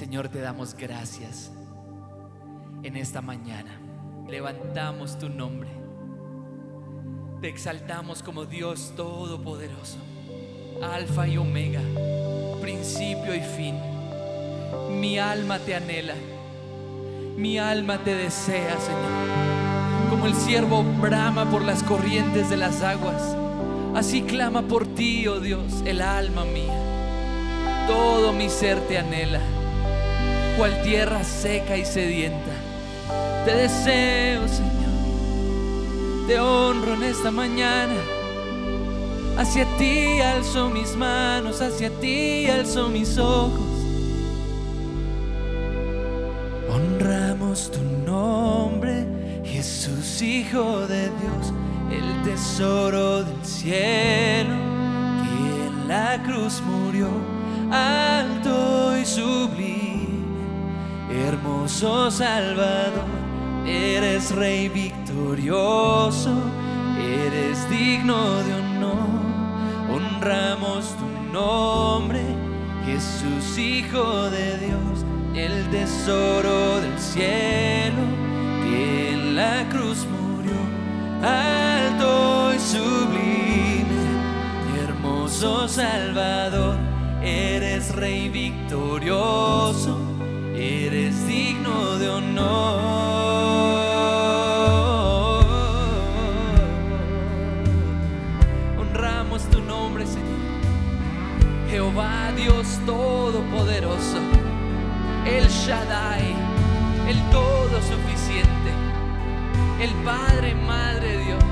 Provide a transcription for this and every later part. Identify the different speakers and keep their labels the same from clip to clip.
Speaker 1: Señor, te damos gracias en esta mañana. Levantamos tu nombre. Te exaltamos como Dios Todopoderoso, Alfa y Omega, principio y fin. Mi alma te anhela, mi alma te desea, Señor. Como el siervo brama por las corrientes de las aguas, así clama por ti, oh Dios, el alma mía. Todo mi ser te anhela, cual tierra seca y sedienta. Te deseo, Señor. Te honro en esta mañana. Hacia ti alzo mis manos, hacia ti alzo mis ojos. Honramos tu nombre, Jesús, Hijo de Dios, el tesoro del cielo, que en la cruz murió, alto y sublime, hermoso Salvador, eres Rey victorioso, eres digno de honor, honramos tu nombre, Jesús, Hijo de Dios, el tesoro del cielo, que en la cruz murió, alto y sublime, hermoso Salvador, eres Rey victorioso, eres digno de honor. Honramos tu nombre, Señor. Jehová Dios Todopoderoso, el Shaddai, el Todo Suficiente, el Padre, Madre Dios,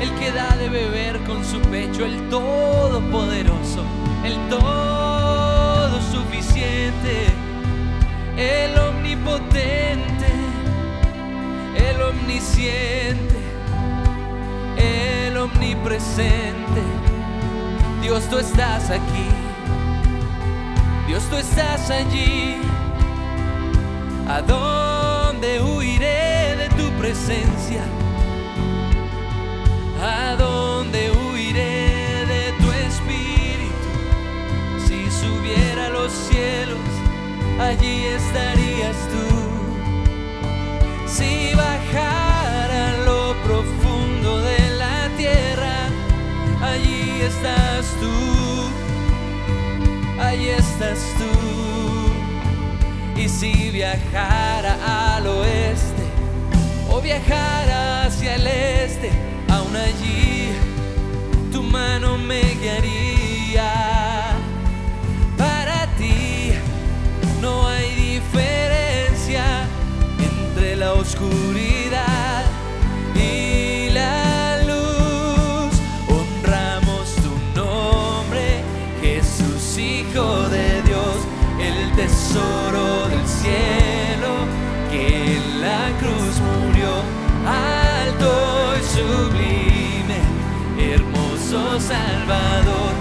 Speaker 1: el que da de beber con su pecho, el Todopoderoso, el Todo Suficiente, el Omnipotente, el Omnisciente, el Omnipresente. Dios, tú estás aquí. Dios, tú estás allí. ¿A dónde huiré de tu presencia? ¿A dónde huiré de tu espíritu? Si subiera a los cielos, allí estarías tú. Si bajara lo profundo de la tierra, allí estás tú, allí estás tú. Y si viajara al oeste o viajara hacia el este, aún allí tu mano me guiaría. Cielo, que en la cruz murió, alto y sublime, hermoso Salvador,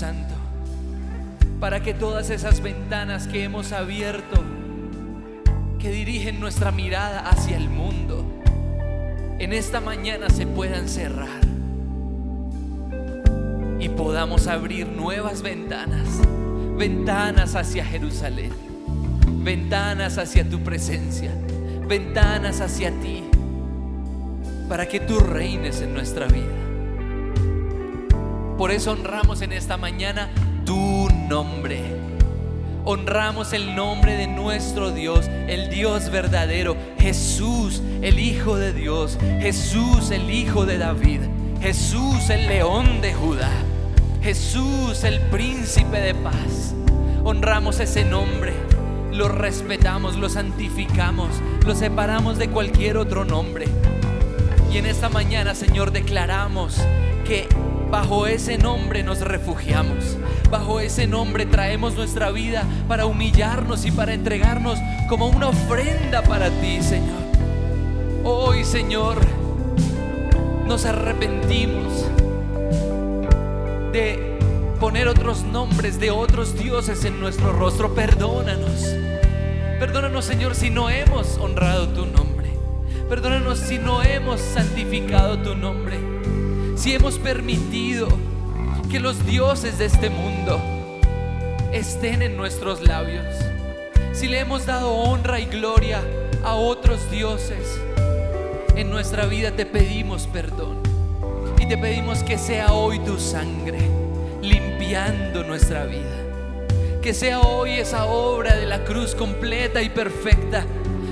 Speaker 1: Santo para que todas esas ventanas que hemos abierto, que dirigen nuestra mirada hacia el mundo, en esta mañana se puedan cerrar y podamos abrir nuevas ventanas, ventanas hacia Jerusalén, ventanas hacia tu presencia, ventanas hacia ti, para que tú reines en nuestra vida. Por eso honramos en esta mañana tu nombre. Honramos el nombre de nuestro Dios, el Dios verdadero, Jesús, el Hijo de Dios, Jesús, el Hijo de David, Jesús, el León de Judá, Jesús, el Príncipe de paz. Honramos ese nombre, lo respetamos, lo santificamos, lo separamos de cualquier otro nombre. Y en esta mañana, Señor, declaramos que bajo ese nombre nos refugiamos. Bajo ese nombre traemos nuestra vida para humillarnos y para entregarnos como una ofrenda para ti, Señor. Hoy, Señor, nos arrepentimos de poner otros nombres de otros dioses en nuestro rostro. Perdónanos. Perdónanos, Señor, si no hemos honrado tu nombre. Perdónanos si no hemos santificado tu nombre. Si hemos permitido que los dioses de este mundo estén en nuestros labios. Si le hemos dado honra y gloria a otros dioses en nuestra vida, te pedimos perdón. Y te pedimos que sea hoy tu sangre limpiando nuestra vida. Que sea hoy esa obra de la cruz completa y perfecta,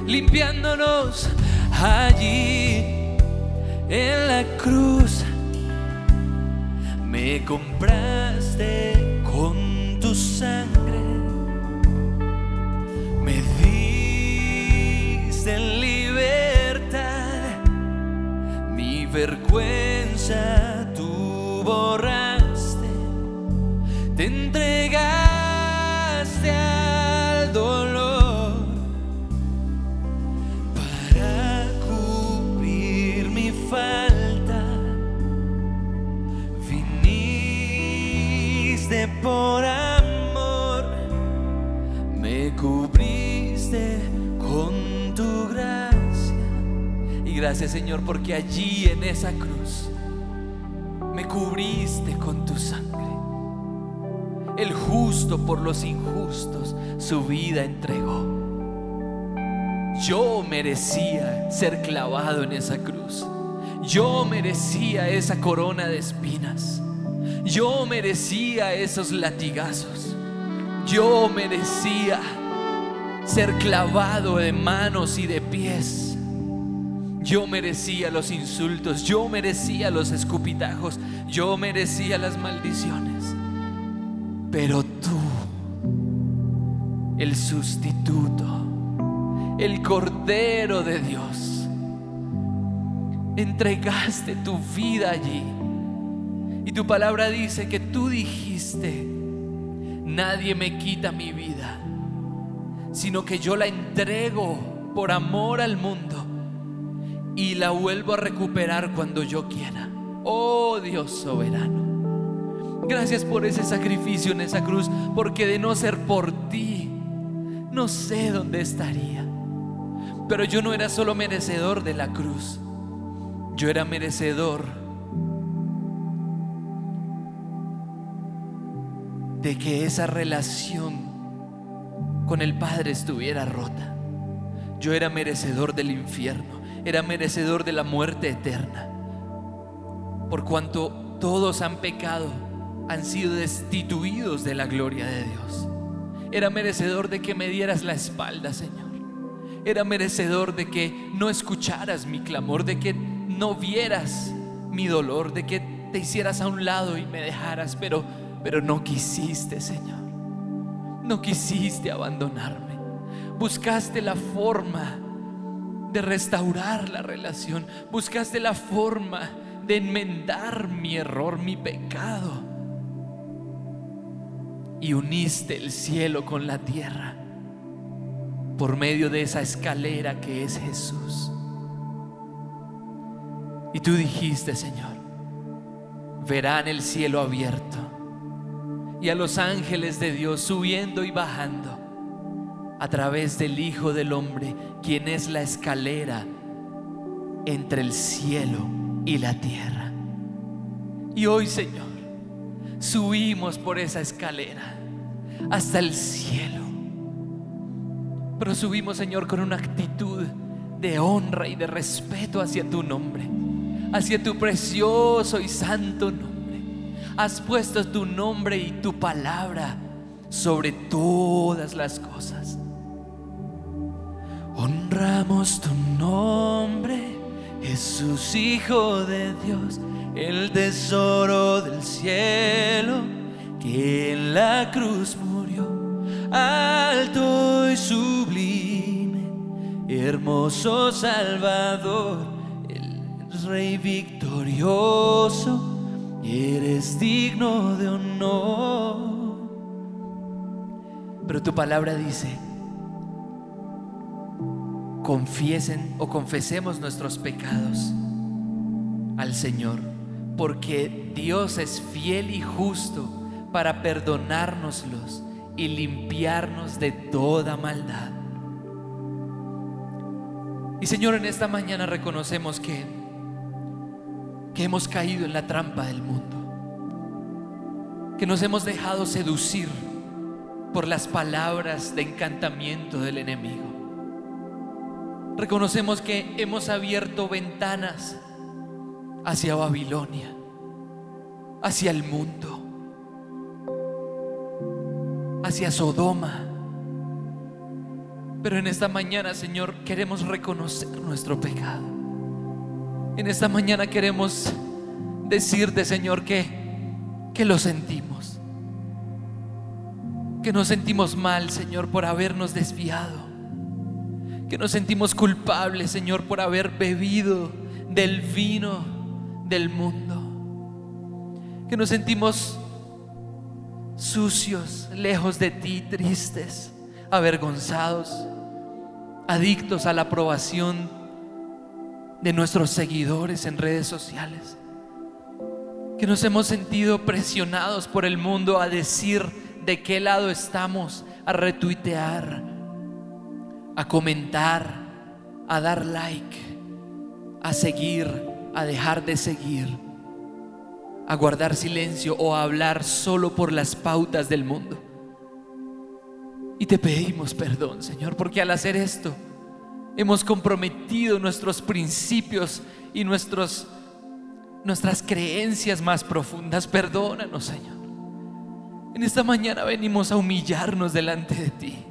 Speaker 1: limpiándonos allí en la cruz compraste gracias Señor porque allí en esa cruz me cubriste con tu sangre. El justo por los injustos su vida entregó. Yo merecía ser clavado en esa cruz. Yo merecía esa corona de espinas. Yo merecía esos latigazos. Yo merecía ser clavado de manos y de pies. Yo merecía los insultos, yo merecía los escupitajos, yo merecía las maldiciones. Pero tú, el sustituto, el Cordero de Dios, entregaste tu vida allí y tu palabra dice que tú dijiste, nadie me quita mi vida, sino que yo la entrego por amor al mundo y la vuelvo a recuperar cuando yo quiera. Oh Dios soberano. Gracias por ese sacrificio en esa cruz, porque de no ser por ti, no sé dónde estaría. Pero yo no era solo merecedor de la cruz, yo era merecedor de que esa relación con el Padre estuviera rota. Yo era merecedor del infierno, era merecedor de la muerte eterna. Por cuanto todos han pecado, han sido destituidos de la gloria de Dios. Era merecedor de que me dieras la espalda, Señor. Era merecedor de que no escucharas mi clamor, de que no vieras mi dolor, de que te hicieras a un lado y me dejaras, pero pero no quisiste, Señor. No quisiste abandonarme. Buscaste la forma de restaurar la relación. Buscaste la forma de enmendar mi error, mi pecado. Y uniste el cielo con la tierra por medio de esa escalera que es Jesús. Y tú dijiste, Señor, verán el cielo abierto y a los ángeles de Dios subiendo y bajando a través del Hijo del Hombre, quien es la escalera entre el cielo y la tierra. Y hoy, Señor, subimos por esa escalera hasta el cielo. Pero subimos, Señor, con una actitud de honra y de respeto hacia tu nombre, hacia tu precioso y santo nombre. Has puesto tu nombre y tu palabra sobre todas las cosas. Honramos tu nombre, Jesús Hijo de Dios, el tesoro del cielo, que en la cruz murió, alto y sublime, hermoso Salvador, el Rey victorioso, eres digno de honor. Pero tu palabra dice, confiesen o confesemos nuestros pecados al Señor, porque Dios es fiel y justo para perdonárnoslos y limpiarnos de toda maldad. Y Señor, en esta mañana reconocemos que, que hemos caído en la trampa del mundo, que nos hemos dejado seducir por las palabras de encantamiento del enemigo. Reconocemos que hemos abierto ventanas hacia Babilonia, hacia el mundo, hacia Sodoma. Pero en esta mañana, Señor, queremos reconocer nuestro pecado. En esta mañana queremos decirte, Señor, que, que lo sentimos. Que nos sentimos mal, Señor, por habernos desviado que nos sentimos culpables, Señor, por haber bebido del vino del mundo. Que nos sentimos sucios, lejos de ti, tristes, avergonzados, adictos a la aprobación de nuestros seguidores en redes sociales. Que nos hemos sentido presionados por el mundo a decir de qué lado estamos, a retuitear, a comentar, a dar like, a seguir, a dejar de seguir, a guardar silencio o a hablar solo por las pautas del mundo. Y te pedimos perdón, Señor, porque al hacer esto hemos comprometido nuestros principios y nuestros, nuestras creencias más profundas. Perdónanos, Señor. En esta mañana venimos a humillarnos delante de ti.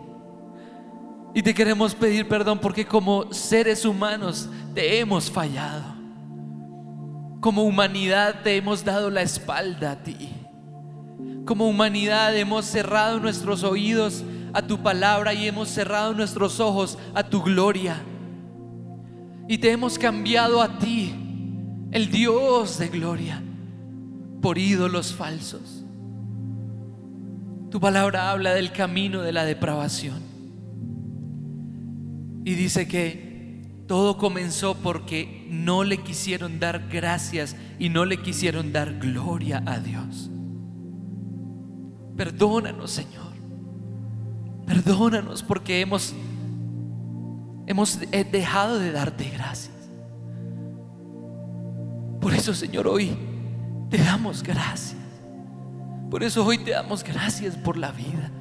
Speaker 1: Y te queremos pedir perdón porque como seres humanos te hemos fallado. Como humanidad te hemos dado la espalda a ti. Como humanidad hemos cerrado nuestros oídos a tu palabra y hemos cerrado nuestros ojos a tu gloria. Y te hemos cambiado a ti, el Dios de gloria, por ídolos falsos. Tu palabra habla del camino de la depravación. Y dice que todo comenzó porque no le quisieron dar gracias y no le quisieron dar gloria a Dios. Perdónanos, Señor. Perdónanos porque hemos hemos dejado de darte gracias. Por eso, Señor, hoy te damos gracias. Por eso hoy te damos gracias por la vida.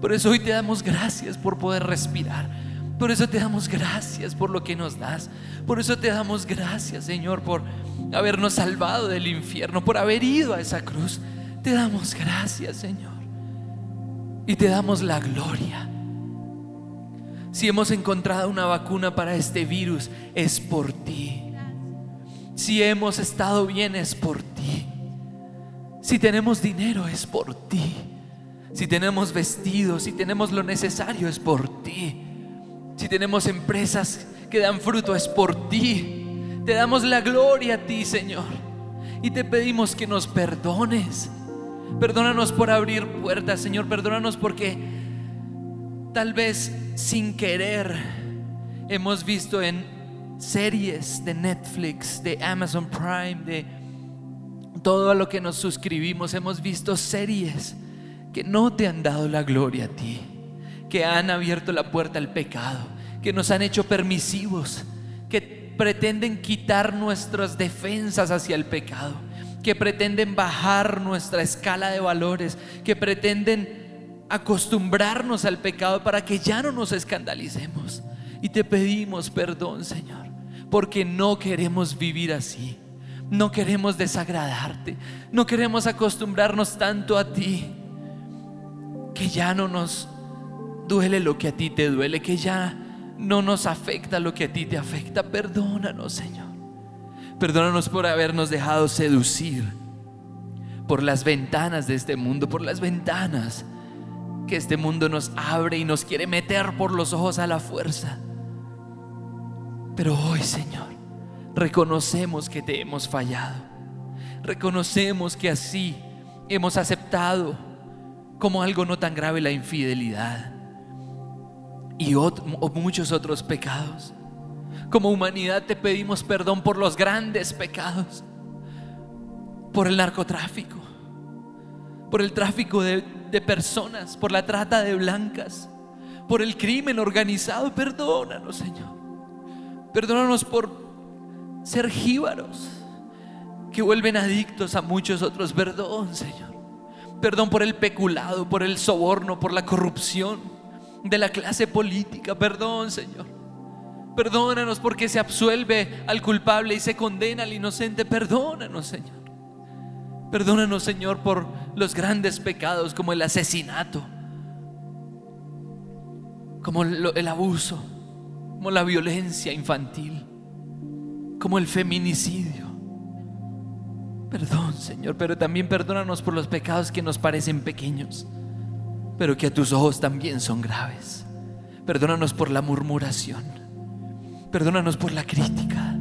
Speaker 1: Por eso hoy te damos gracias por poder respirar. Por eso te damos gracias por lo que nos das. Por eso te damos gracias, Señor, por habernos salvado del infierno, por haber ido a esa cruz. Te damos gracias, Señor. Y te damos la gloria. Si hemos encontrado una vacuna para este virus, es por ti. Si hemos estado bien, es por ti. Si tenemos dinero, es por ti. Si tenemos vestidos, si tenemos lo necesario, es por ti. Si tenemos empresas que dan fruto es por ti. Te damos la gloria a ti, Señor. Y te pedimos que nos perdones. Perdónanos por abrir puertas, Señor. Perdónanos porque tal vez sin querer hemos visto en series de Netflix, de Amazon Prime, de todo a lo que nos suscribimos, hemos visto series que no te han dado la gloria a ti, que han abierto la puerta al pecado, que nos han hecho permisivos, que pretenden quitar nuestras defensas hacia el pecado, que pretenden bajar nuestra escala de valores, que pretenden acostumbrarnos al pecado para que ya no nos escandalicemos. Y te pedimos perdón, Señor, porque no queremos vivir así. No queremos desagradarte. No queremos acostumbrarnos tanto a ti que ya no nos duele lo que a ti te duele, que ya no nos afecta lo que a ti te afecta. Perdónanos, Señor. Perdónanos por habernos dejado seducir por las ventanas de este mundo, por las ventanas que este mundo nos abre y nos quiere meter por los ojos a la fuerza. Pero hoy, Señor, reconocemos que te hemos fallado. Reconocemos que así hemos aceptado como algo no tan grave la infidelidad y muchos otros pecados. Como humanidad te pedimos perdón por los grandes pecados, por el narcotráfico, por el tráfico de, de personas, por la trata de blancas, por el crimen organizado. Perdónanos, Señor. Perdónanos por ser jíbaros que vuelven adictos a muchos otros. Perdón, Señor. Perdón por el peculado, por el soborno, por la corrupción de la clase política. Perdón, Señor. Perdónanos porque se absuelve al culpable y se condena al inocente. Perdónanos, Señor. Perdónanos, Señor, por los grandes pecados como el asesinato, como el abuso, como la violencia infantil como el feminicidio. Perdón, Señor, pero también perdónanos por los pecados que nos parecen pequeños, pero que a tus ojos también son graves. Perdónanos por la murmuración. Perdónanos por la crítica.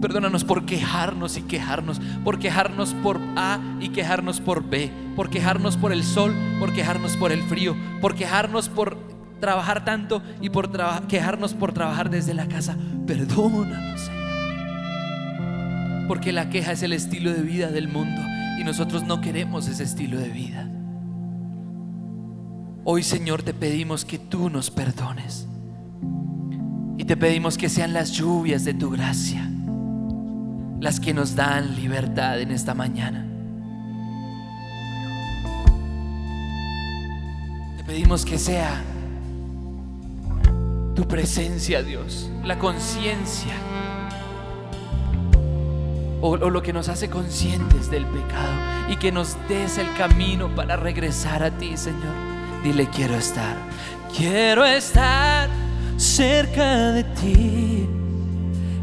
Speaker 1: Perdónanos por quejarnos y quejarnos, por quejarnos por A y quejarnos por B, por quejarnos por el sol, por quejarnos por el frío, por quejarnos por trabajar tanto y por quejarnos por trabajar desde la casa. Perdónanos, Señor porque la queja es el estilo de vida del mundo y nosotros no queremos ese estilo de vida. Hoy Señor te pedimos que tú nos perdones y te pedimos que sean las lluvias de tu gracia las que nos dan libertad en esta mañana. Te pedimos que sea tu presencia, Dios, la conciencia o, lo que nos hace conscientes del pecado y que nos des el camino para regresar a ti, Señor. Dile, quiero estar, quiero estar cerca de ti.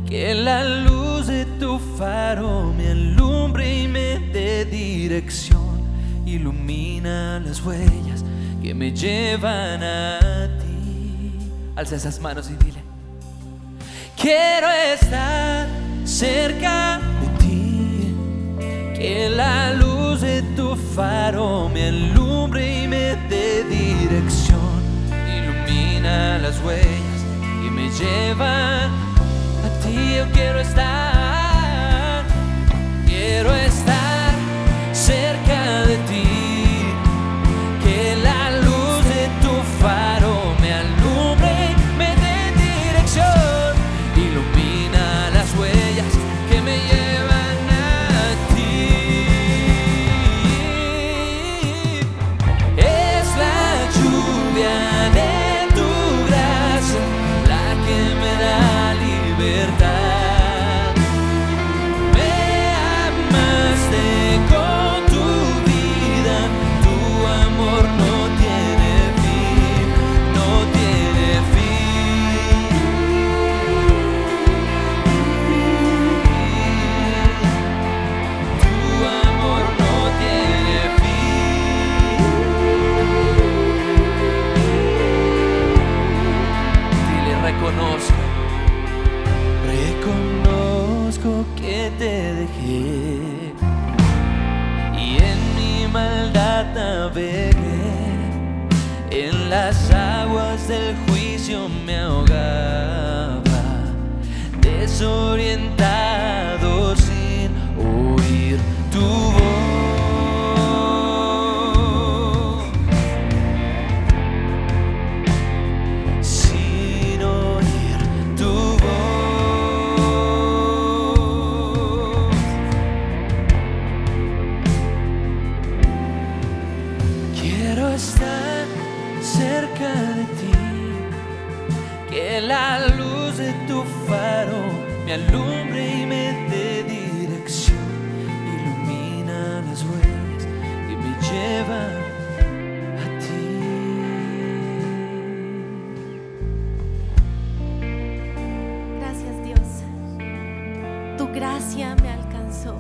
Speaker 1: Que la luz de tu faro me alumbre y me dé dirección. Ilumina las huellas que me llevan a ti. Alza esas manos y dile, quiero estar cerca que la luz de faro me alumbre y me dé dirección. Ilumina las huellas y me llevan a ti. Yo quiero estar, quiero estar aguas del juicio me ahogaba, desorientado sin oír tu voz. Sin oír tu voz. Quiero estar cerca que la luz de tu faro me alumbre y me dé dirección, ilumina las huellas que me llevan a ti.
Speaker 2: Gracias Dios. Tu gracia me alcanzó.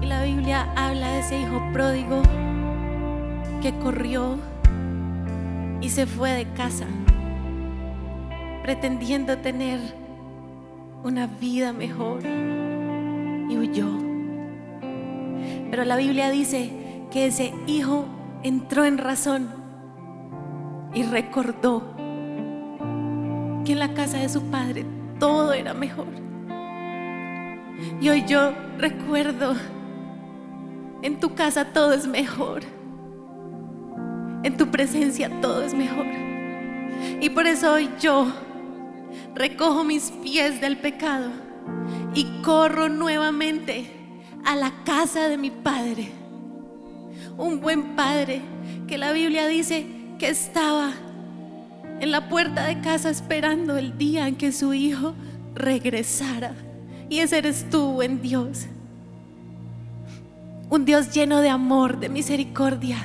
Speaker 2: Y la Biblia habla de ese hijo pródigo que corrió y se fue de casa pretendiendo tener una vida mejor y huyó. Pero la Biblia dice que ese hijo entró en razón y recordó que en la casa de su padre todo era mejor. Y hoy yo recuerdo, en tu casa todo es mejor. En tu presencia todo es mejor. Y por eso hoy yo recojo mis pies del pecado y corro nuevamente a la casa de mi padre. Un buen padre que la Biblia dice que estaba en la puerta de casa esperando el día en que su hijo regresara. Y ese eres tú, buen Dios. Un Dios lleno de amor, de misericordia.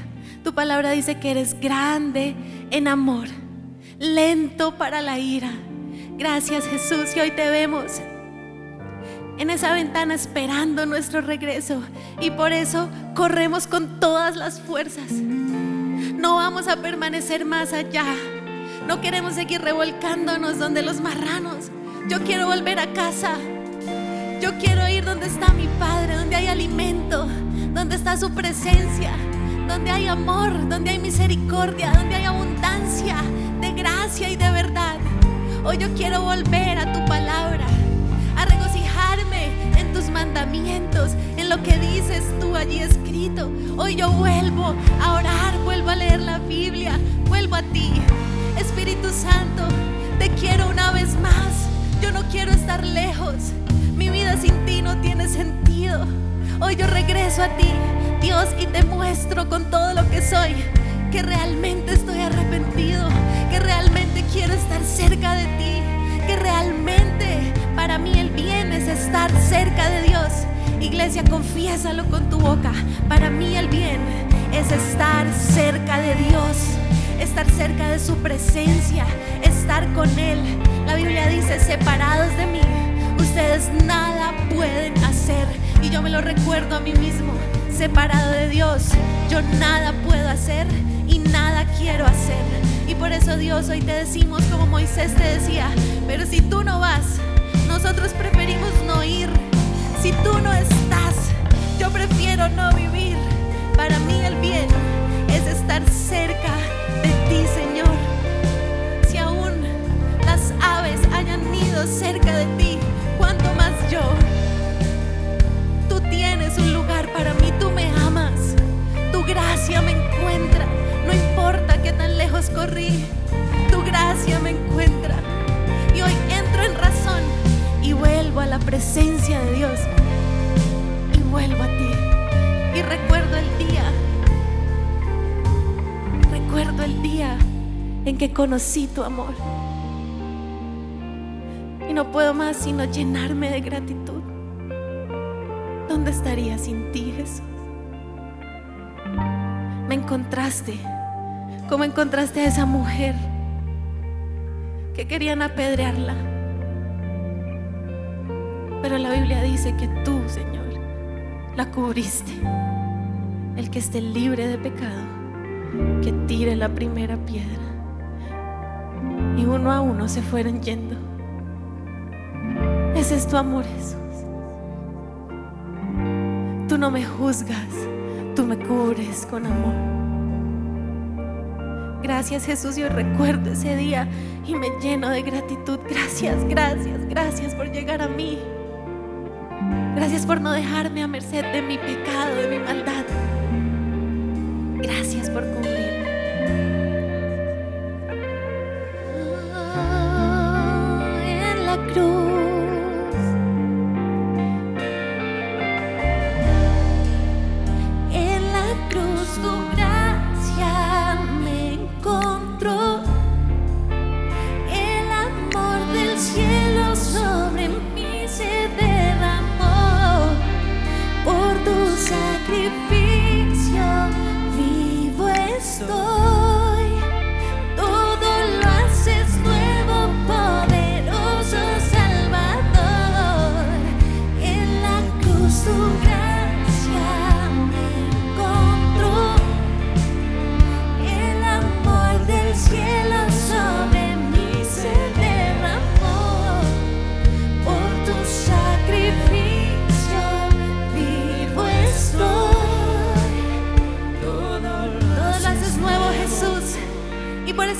Speaker 2: Tu palabra dice que eres grande en amor, lento para la ira. Gracias Jesús y hoy te vemos en esa ventana esperando nuestro regreso. Y por eso corremos con todas las fuerzas. No vamos a permanecer más allá. No queremos seguir revolcándonos donde los marranos. Yo quiero volver a casa. Yo quiero ir donde está mi Padre, donde hay alimento, donde está su presencia, donde hay amor, donde hay misericordia, donde hay abundancia de gracia y de verdad. Hoy yo quiero volver a tu palabra, a regocijarme en tus mandamientos, en lo que dices tú allí escrito. Hoy yo vuelvo a orar, vuelvo a leer la Biblia, vuelvo a ti. Espíritu Santo, te quiero una vez más. Yo no quiero estar lejos. Mi vida sin ti no tiene sentido. Hoy yo regreso a ti, Dios, y te muestro con todo lo que soy que realmente estoy arrepentido, que realmente quiero estar cerca de ti, que realmente para mí el bien es estar cerca de Dios. Iglesia, confiésalo con tu boca. Para mí el bien es estar cerca de Dios, estar cerca de su presencia, estar con Él. La Biblia dice, separados de mí, ustedes nada pueden hacer. Y yo me lo recuerdo a mí mismo, separado de Dios, yo nada puedo hacer y nada quiero hacer. Y por eso Dios hoy te decimos como Moisés te decía, pero si tú no vas, nosotros preferimos no ir. Si tú no estás, yo prefiero no vivir. Para mí el bien es estar cerca de ti, Señor. Si aún las aves hayan ido cerca de ti, ¿cuánto más yo? Tú tienes un lugar para mí, tú me amas, tu gracia me encuentra, no importa qué tan lejos corrí, tu gracia me encuentra. Y hoy entro en razón y vuelvo a la presencia de Dios y vuelvo a ti. Y recuerdo el día, recuerdo el día en que conocí tu amor. Y no puedo más sino llenarme de gratitud. ¿Dónde estaría sin ti, Jesús? Me encontraste, ¿Cómo encontraste a esa mujer que querían apedrearla? Pero la Biblia dice que tú, Señor, la cubriste. El que esté libre de pecado, que tire la primera piedra. Y uno a uno se fueron yendo. Ese es tu amor, Jesús. Tú no me juzgas, tú me cubres con amor. Gracias Jesús, yo recuerdo ese día y me lleno de gratitud. Gracias, gracias, gracias por llegar a mí. Gracias por no dejarme a merced de mi pecado, de mi maldad. Gracias por cumplir.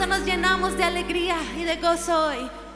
Speaker 2: nos llenamos de alegría y de gozo hoy.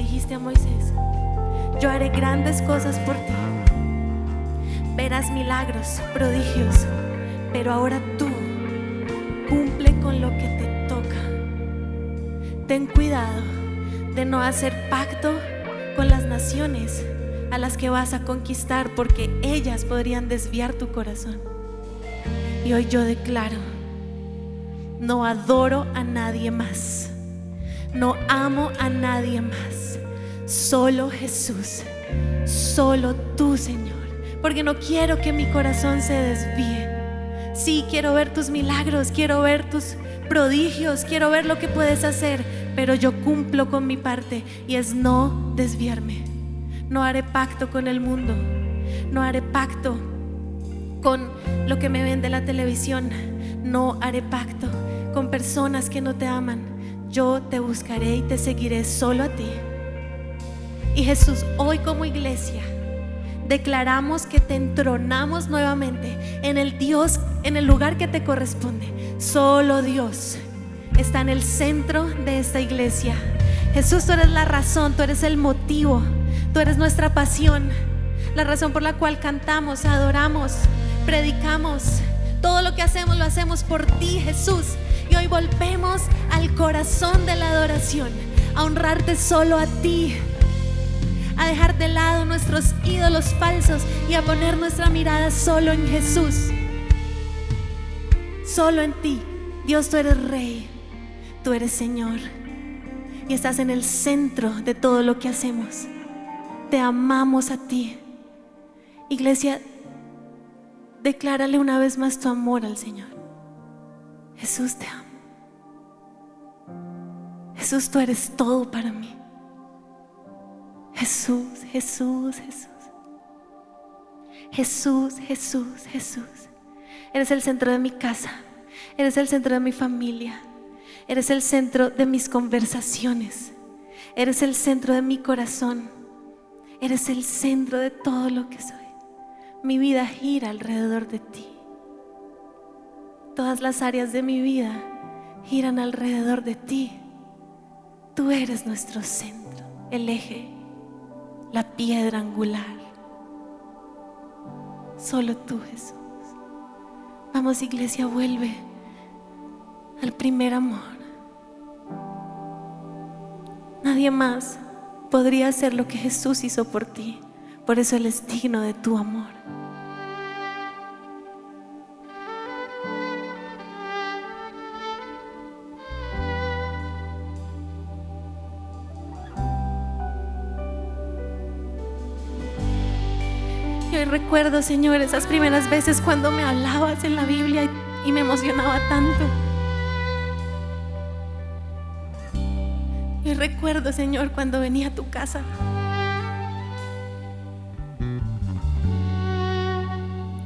Speaker 2: dijiste a Moisés, yo haré grandes cosas por ti. Verás milagros, prodigios, pero ahora tú cumple con lo que te toca. Ten cuidado de no hacer pacto con las naciones a las que vas a conquistar porque ellas podrían desviar tu corazón. Y hoy yo declaro, no adoro a nadie más, no amo a nadie más solo Jesús, solo tú Señor, porque no quiero que mi corazón se desvíe. Sí, quiero ver tus milagros, quiero ver tus prodigios, quiero ver lo que puedes hacer, pero yo cumplo con mi parte y es no desviarme. No haré pacto con el mundo, no haré pacto con lo que me ven de la televisión, no haré pacto con personas que no te aman. Yo te buscaré y te seguiré solo a ti. Y Jesús, hoy como iglesia, declaramos que te entronamos nuevamente en el Dios, en el lugar que te corresponde. Solo Dios está en el centro de esta iglesia. Jesús, tú eres la razón, tú eres el motivo, tú eres nuestra pasión, la razón por la cual cantamos, adoramos, predicamos. Todo lo que hacemos lo hacemos por ti, Jesús. Y hoy volvemos al corazón de la adoración, a honrarte solo a ti a dejar de lado nuestros ídolos falsos y a poner nuestra mirada solo en Jesús. Solo en ti. Dios, tú eres rey, tú eres Señor y estás en el centro de todo lo que hacemos. Te amamos a ti. Iglesia, declárale una vez más tu amor al Señor. Jesús te amo. Jesús, tú eres todo para mí. Jesús, Jesús, Jesús. Jesús, Jesús, Jesús. Eres el centro de mi casa. Eres el centro de mi familia. Eres el centro de mis conversaciones. Eres el centro de mi corazón. Eres el centro de todo lo que soy. Mi vida gira alrededor de ti. Todas las áreas de mi vida giran alrededor de ti. Tú eres nuestro centro, el eje la piedra angular. Solo tú, Jesús. Vamos, iglesia, vuelve al primer amor. Nadie más podría hacer lo que Jesús hizo por ti. Por eso Él es digno de tu amor. Recuerdo, Señor, esas primeras veces cuando me hablabas en la Biblia y, me emocionaba tanto. Y recuerdo, Señor, cuando venía a tu casa.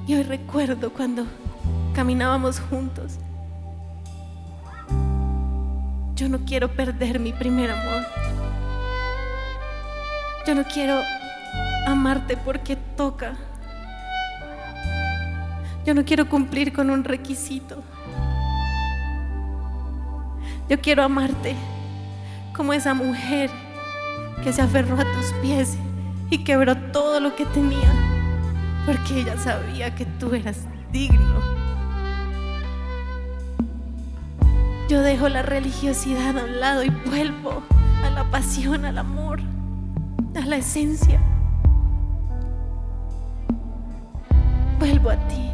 Speaker 2: Y hoy recuerdo cuando caminábamos juntos. Yo no quiero perder mi primer amor. Yo no quiero amarte porque toca. Yo no quiero cumplir con un requisito. Yo quiero amarte como esa mujer que se aferró a tus pies y quebró todo lo que tenía porque ella sabía que tú eras digno. Yo dejo la religiosidad a un lado y vuelvo a la pasión, al amor, a la esencia. Vuelvo a ti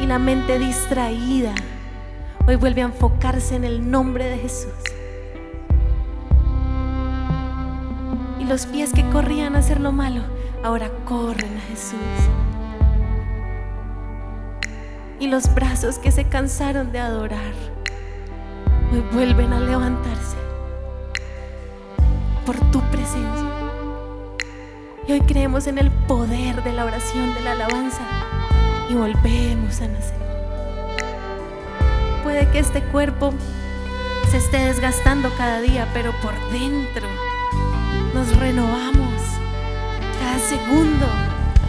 Speaker 2: y la mente distraída hoy vuelve a enfocarse en el nombre de Jesús. Y los pies que corrían a hacer lo malo, ahora corren a Jesús. Y los brazos que se cansaron de adorar, hoy vuelven a levantarse por tu presencia. Y hoy creemos en el poder de la oración, de la alabanza y volvemos a nacer. Puede que este cuerpo se esté desgastando cada día, pero por dentro nos renovamos cada segundo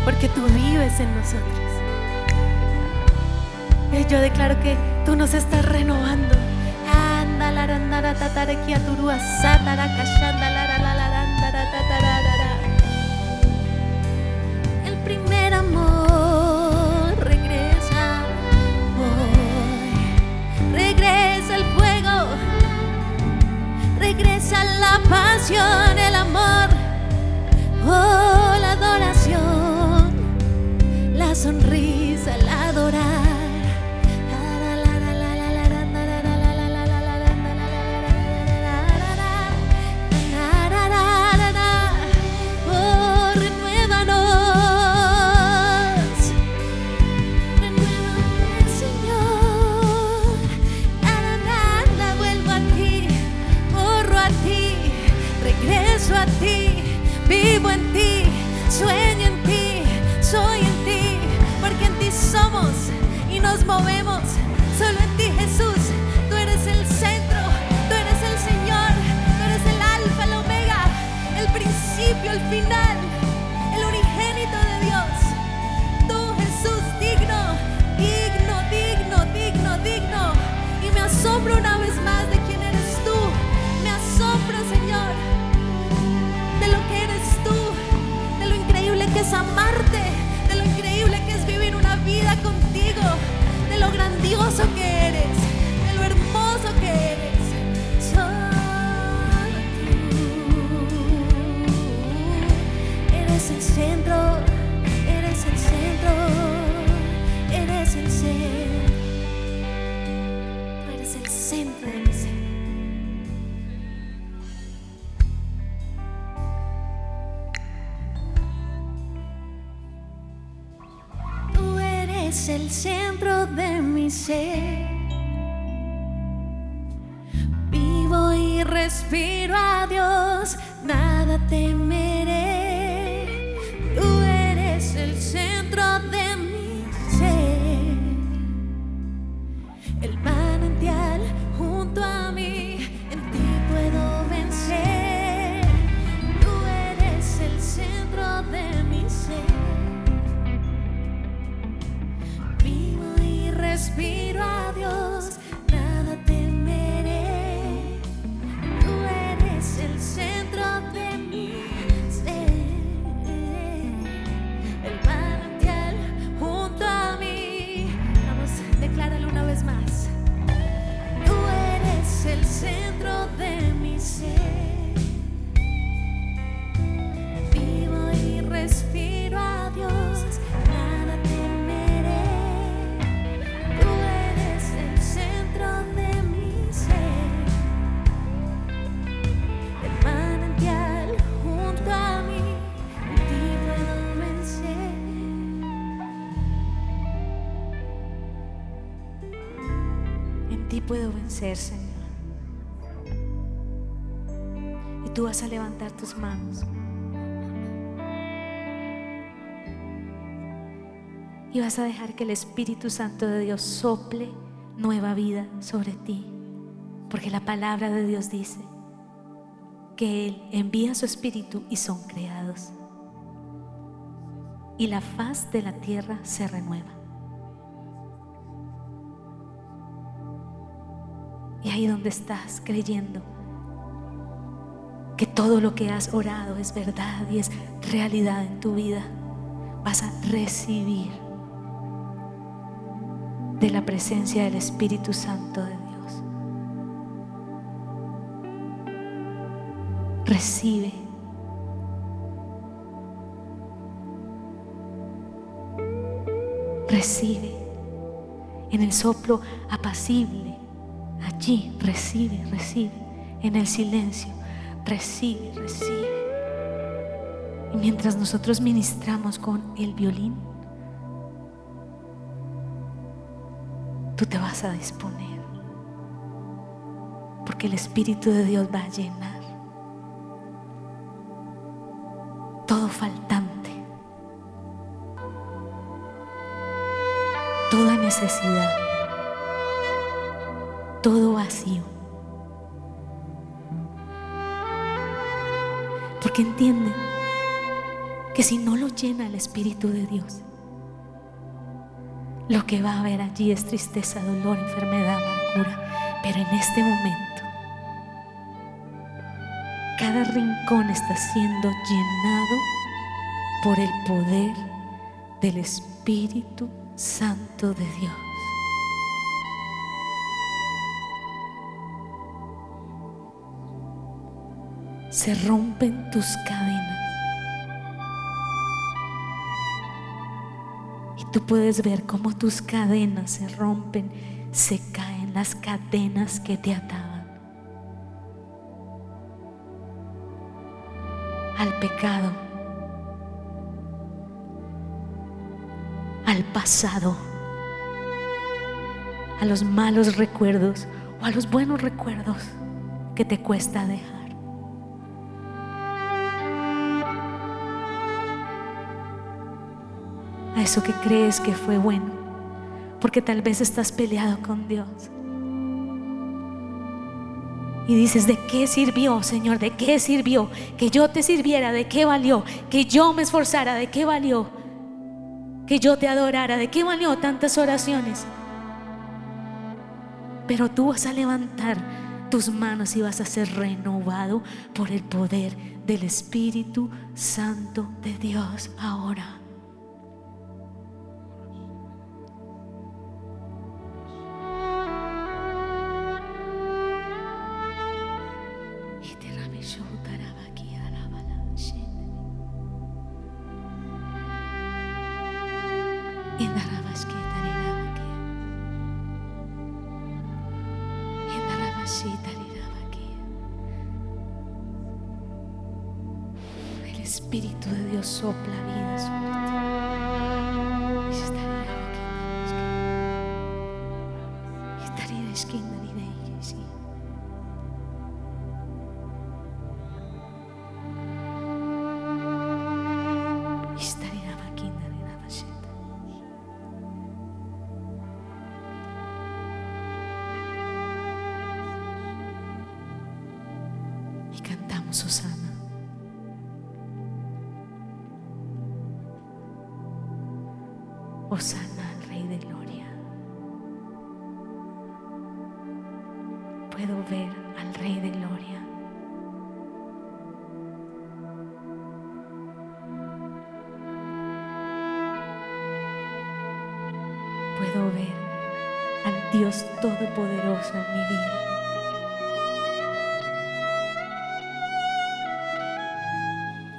Speaker 2: porque tú vives en nosotros. Y yo declaro que tú nos estás renovando. El amor. Oh, la adoración. La sonrisa, vencer,
Speaker 3: Señor. Y tú vas a levantar tus manos. Y vas a dejar que el Espíritu Santo de Dios sople nueva vida sobre ti. Porque la palabra de Dios dice que Él envía su Espíritu y son creados. Y la faz de la tierra se renueva. Y ahí donde estás creyendo que todo lo que has orado es verdad y es realidad en tu vida, vas a recibir de la presencia del Espíritu Santo de Dios. Recibe. Recibe en el soplo apacible. Allí recibe, recibe. En el silencio, recibe, recibe. Y mientras nosotros ministramos con el violín, tú te vas a disponer. Porque el Espíritu de Dios va a llenar todo faltante, toda necesidad, todo vacío. Porque entienden que si no lo llena el Espíritu de Dios, lo que va a haber allí es tristeza, dolor, enfermedad, amargura. Pero en este momento, cada rincón está siendo llenado por el poder del Espíritu Santo de Dios. Se rompen tus cadenas. Y tú puedes ver cómo tus cadenas se rompen, se caen las cadenas que te ataban al pecado, al pasado, a los malos recuerdos o a los buenos recuerdos que te cuesta dejar. A eso que crees que fue bueno, porque tal vez estás peleado con Dios. Y dices, ¿de qué sirvió, Señor? ¿De qué sirvió? Que yo te sirviera, ¿de qué valió? Que yo me esforzara, ¿de qué valió? Que yo te adorara, ¿de qué valió tantas oraciones? Pero tú vas a levantar tus manos y vas a ser renovado por el poder del Espíritu Santo de Dios ahora.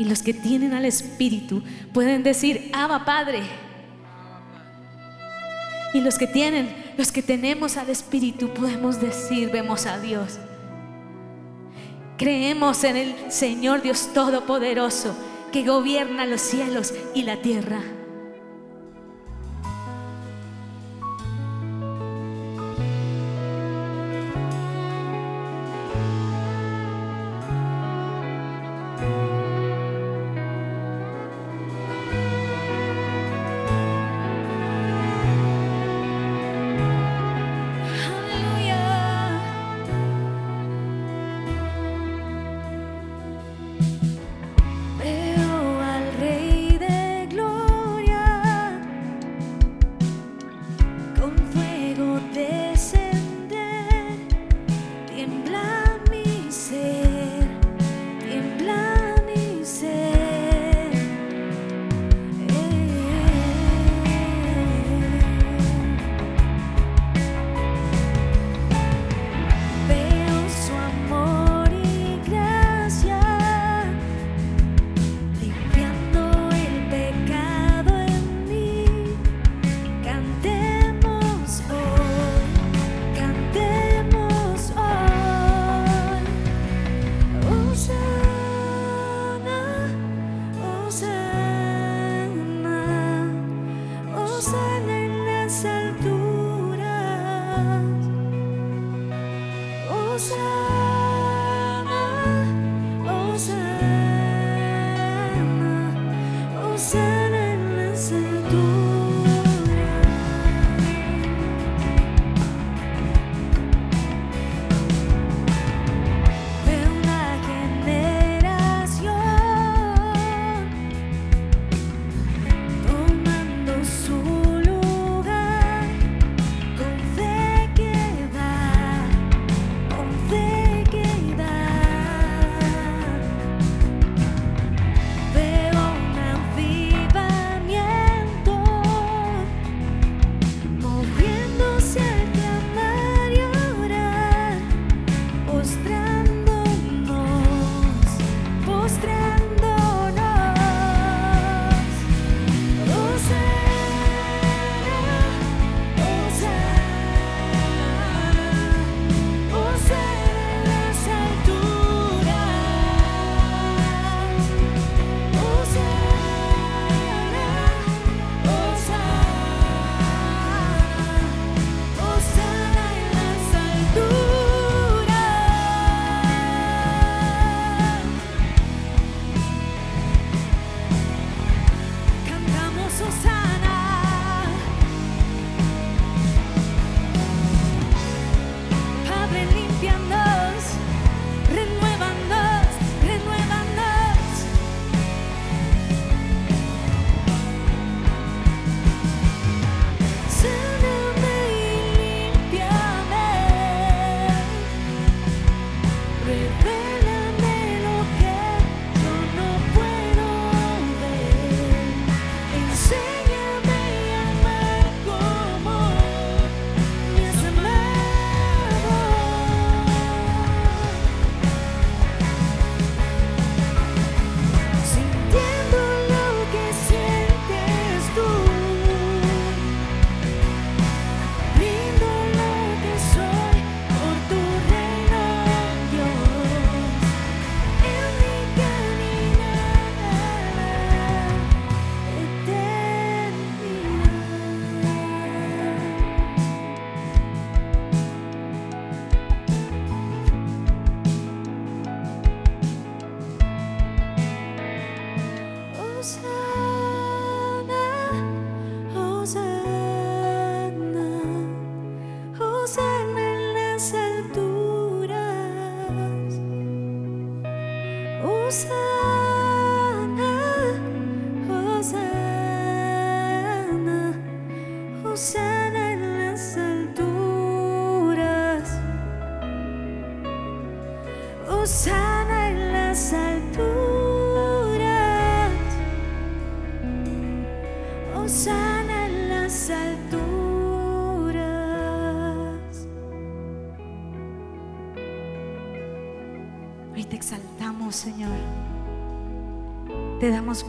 Speaker 3: Los que tienen al Espíritu pueden decir, Abba Padre. Y los que tienen, los que tenemos al Espíritu, podemos decir, vemos a Dios. Creemos en el Señor Dios Todopoderoso que gobierna los cielos y la tierra.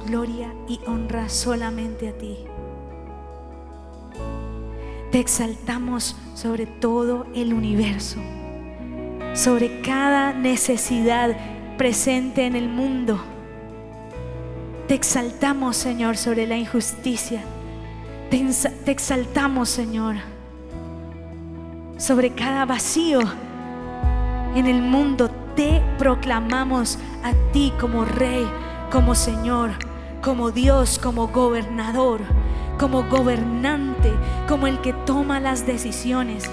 Speaker 3: Gloria y honra solamente a ti. Te exaltamos sobre todo el universo, sobre cada necesidad presente en el mundo. Te exaltamos, Señor, sobre la injusticia. Te exaltamos, Señor, sobre cada vacío en el mundo. Te proclamamos a ti como Rey, como Señor, como Dios, como gobernador, como gobernante, como el que toma las decisiones,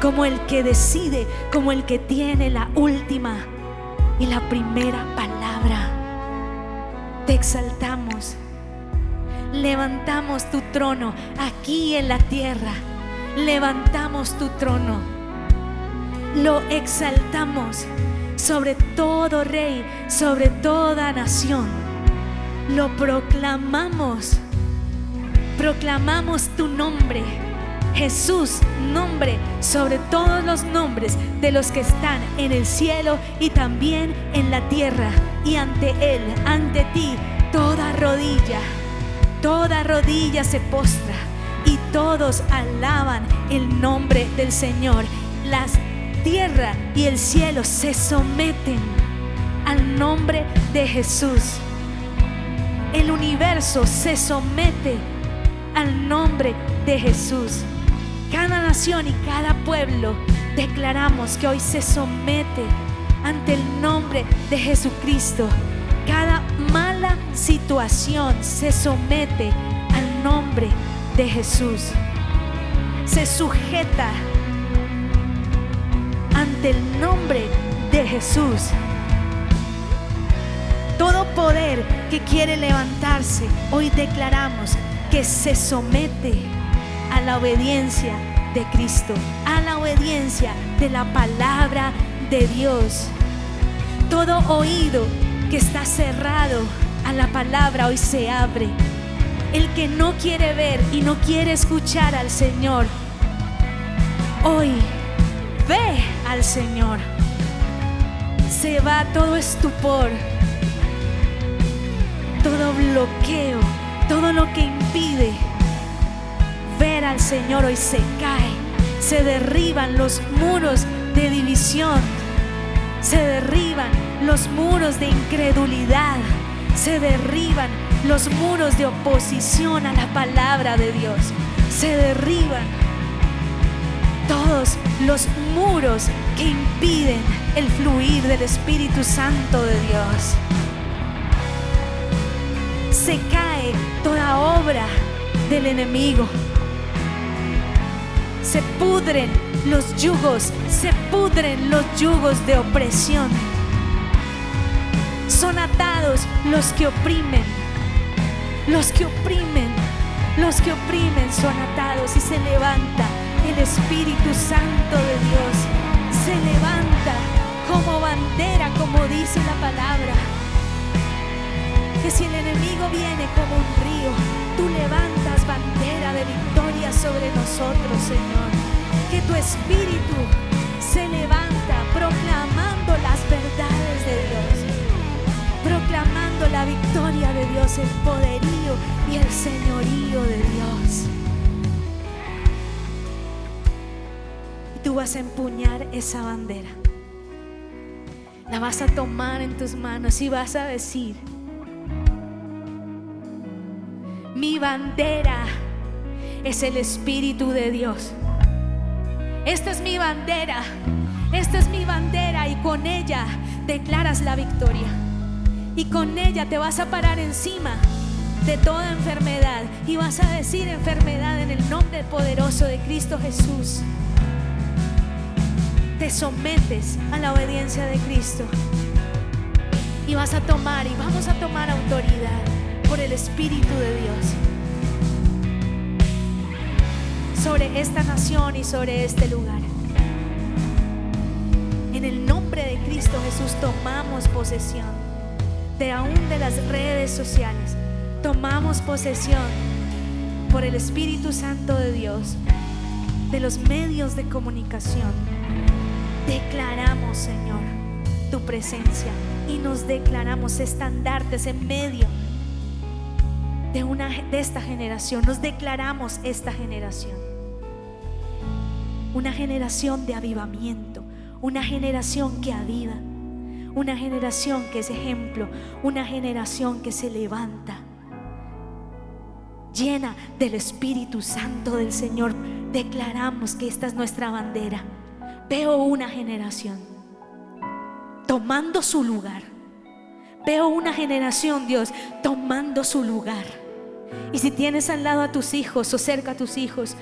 Speaker 3: como el que decide, como el que tiene la última y la primera palabra. Te exaltamos. Levantamos tu trono aquí en la tierra. Levantamos tu trono. Lo exaltamos sobre todo rey, sobre toda nación. Lo proclamamos. Proclamamos tu nombre. Jesús, nombre sobre todos los nombres de los que están en el cielo y también en la tierra. Y ante Él, ante ti, toda rodilla, toda rodilla se postra y todos alaban el nombre del Señor. Las tierra y el cielo se someten al nombre de Jesús. El universo se somete al nombre de Jesús. Cada nación y cada pueblo declaramos que hoy se somete ante el nombre de Jesucristo. Cada mala situación se somete al nombre de Jesús. Se sujeta ante el nombre de Jesús. Todo poder que quiere levantarse, hoy declaramos que se somete a la obediencia de Cristo, a la obediencia de la palabra de Dios. Todo oído que está cerrado a la palabra hoy se abre. El que no quiere ver y no quiere escuchar al Señor, hoy ve al Señor. Se va todo estupor, todo bloqueo, todo lo que impide ver al Señor hoy se cae. Se derriban los muros de división. Se derriban los muros de incredulidad. Se derriban los muros de oposición a la palabra de Dios. Se derriban todos los muros que impiden el fluir del Espíritu Santo de Dios. Se cae toda obra del enemigo. Se pudren los yugos, se pudren los yugos de opresión. Son atados los que oprimen, los que oprimen, los que oprimen son atados y se levanta el Espíritu Santo de Dios. Se levanta como bandera, como dice la palabra. Que si el enemigo viene como un río, tú levantas bandera de victoria sobre nosotros, Señor. Que tu espíritu se levanta proclamando las verdades de Dios, proclamando la victoria de Dios, el poderío y el señorío de Dios. Tú vas a empuñar esa bandera. La vas a tomar en tus manos y vas a decir, mi bandera es el Espíritu de Dios. Esta es mi bandera. Esta es mi bandera y con ella declaras la victoria. Y con ella te vas a parar encima de toda enfermedad y vas a decir enfermedad en el nombre poderoso de Cristo Jesús. Te sometes a la obediencia de Cristo. y vas a tomar y vamos a tomar autoridad por el Espíritu de Dios sobre esta nación y sobre este lugar. En el nombre de Cristo Jesús tomamos posesión de aún de las redes sociales. Tomamos posesión por el Espíritu Santo de Dios de los medios de comunicación. Declaramos, Señor, tu presencia y nos declaramos estandartes en medio de, una, de esta generación. Nos declaramos esta generación. Una generación de avivamiento, una generación que aviva, una generación que es ejemplo, una generación que se levanta, llena del Espíritu Santo del Señor. Declaramos que esta es nuestra bandera. Veo una generación tomando su lugar. Veo una generación, Dios, tomando su lugar. Y si tienes al lado a tus hijos o cerca a tus hijos,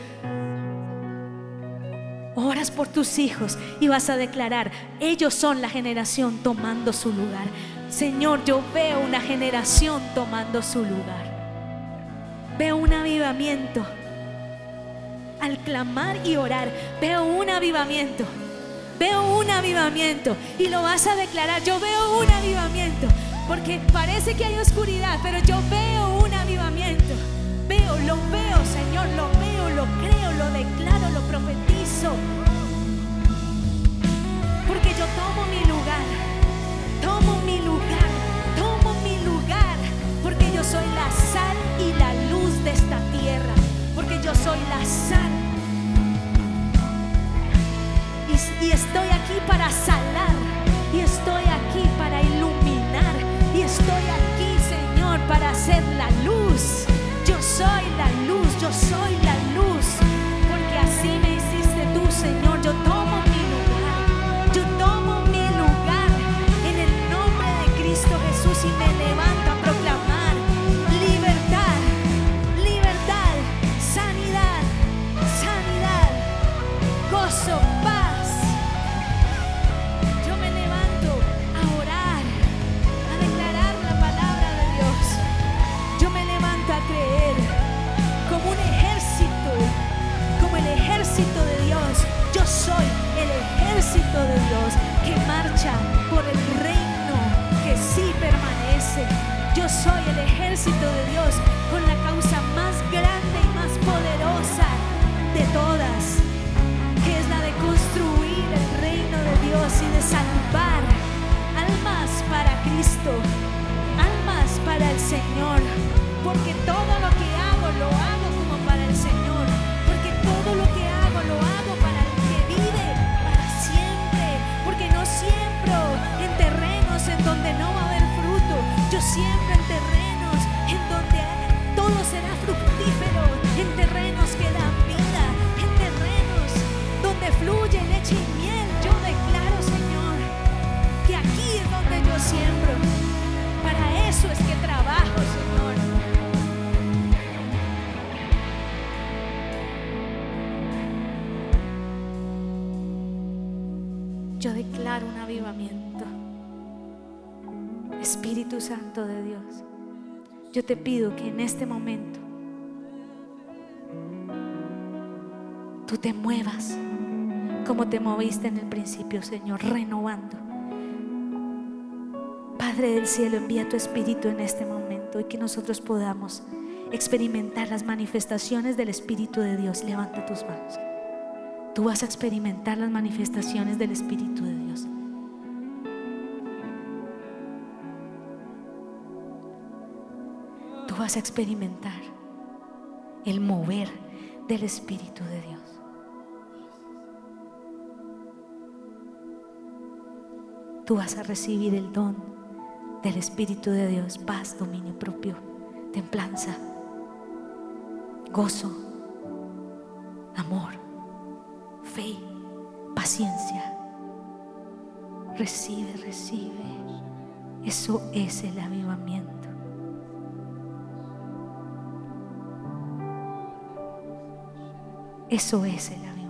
Speaker 3: oras por tus hijos y vas a declarar, ellos son la generación tomando su lugar. Señor, yo veo una generación tomando su lugar. Veo un avivamiento. Al clamar y orar, veo un avivamiento. Veo un avivamiento y lo vas a declarar. Yo veo un avivamiento porque parece que hay oscuridad, pero yo veo un avivamiento. Veo, lo veo, Señor, lo veo, lo creo, lo declaro, lo profetizo. Porque yo tomo mi lugar, tomo mi lugar, tomo mi lugar, porque yo soy la sal y la luz de esta soy la sal. Y, estoy aquí para salar, y estoy aquí para iluminar, y estoy aquí, Señor, para hacer la luz. Yo soy la luz, yo soy la luz, porque así me hiciste tú, Señor. Yo tomo mi lugar, yo tomo mi lugar en el nombre de Cristo Jesús y me levanto te pido que en este momento tú te muevas como te moviste en el principio, Señor, renovando. Padre del cielo, envía tu Espíritu en este momento y que nosotros podamos experimentar las manifestaciones del Espíritu de Dios. Levanta tus manos. Tú vas a experimentar las manifestaciones del Espíritu de Dios. Vas a experimentar el mover del Espíritu de Dios. Tú vas a recibir el don del Espíritu de Dios, paz, dominio propio, templanza, gozo, amor, fe, paciencia. Recibe, recibe. Eso es el avivamiento. Eso es el avivamiento.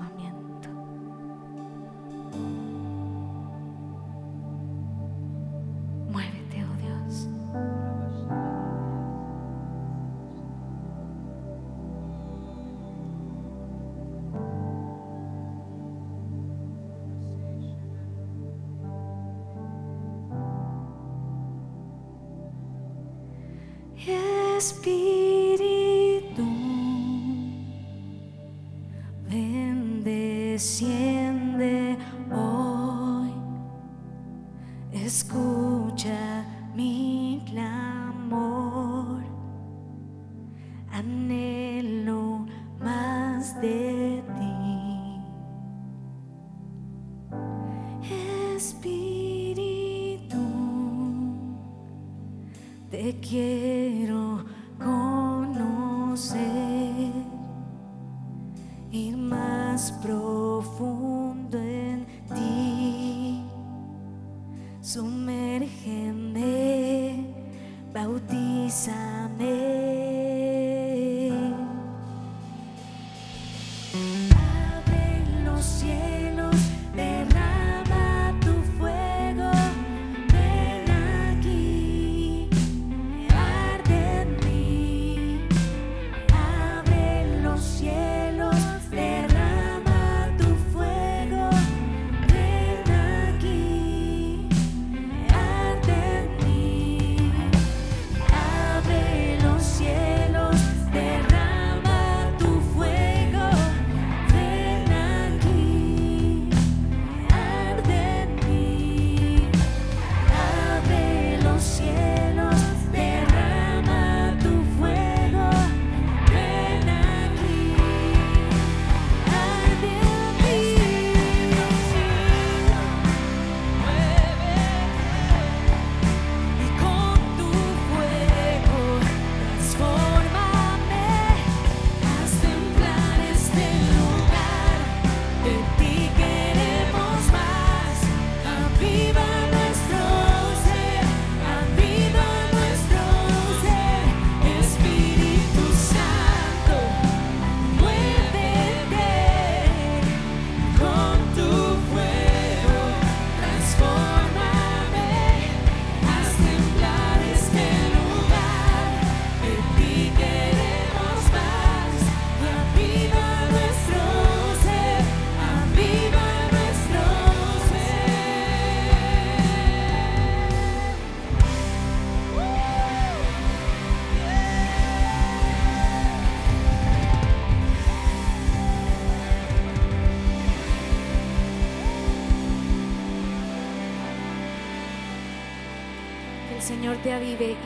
Speaker 3: Te avive.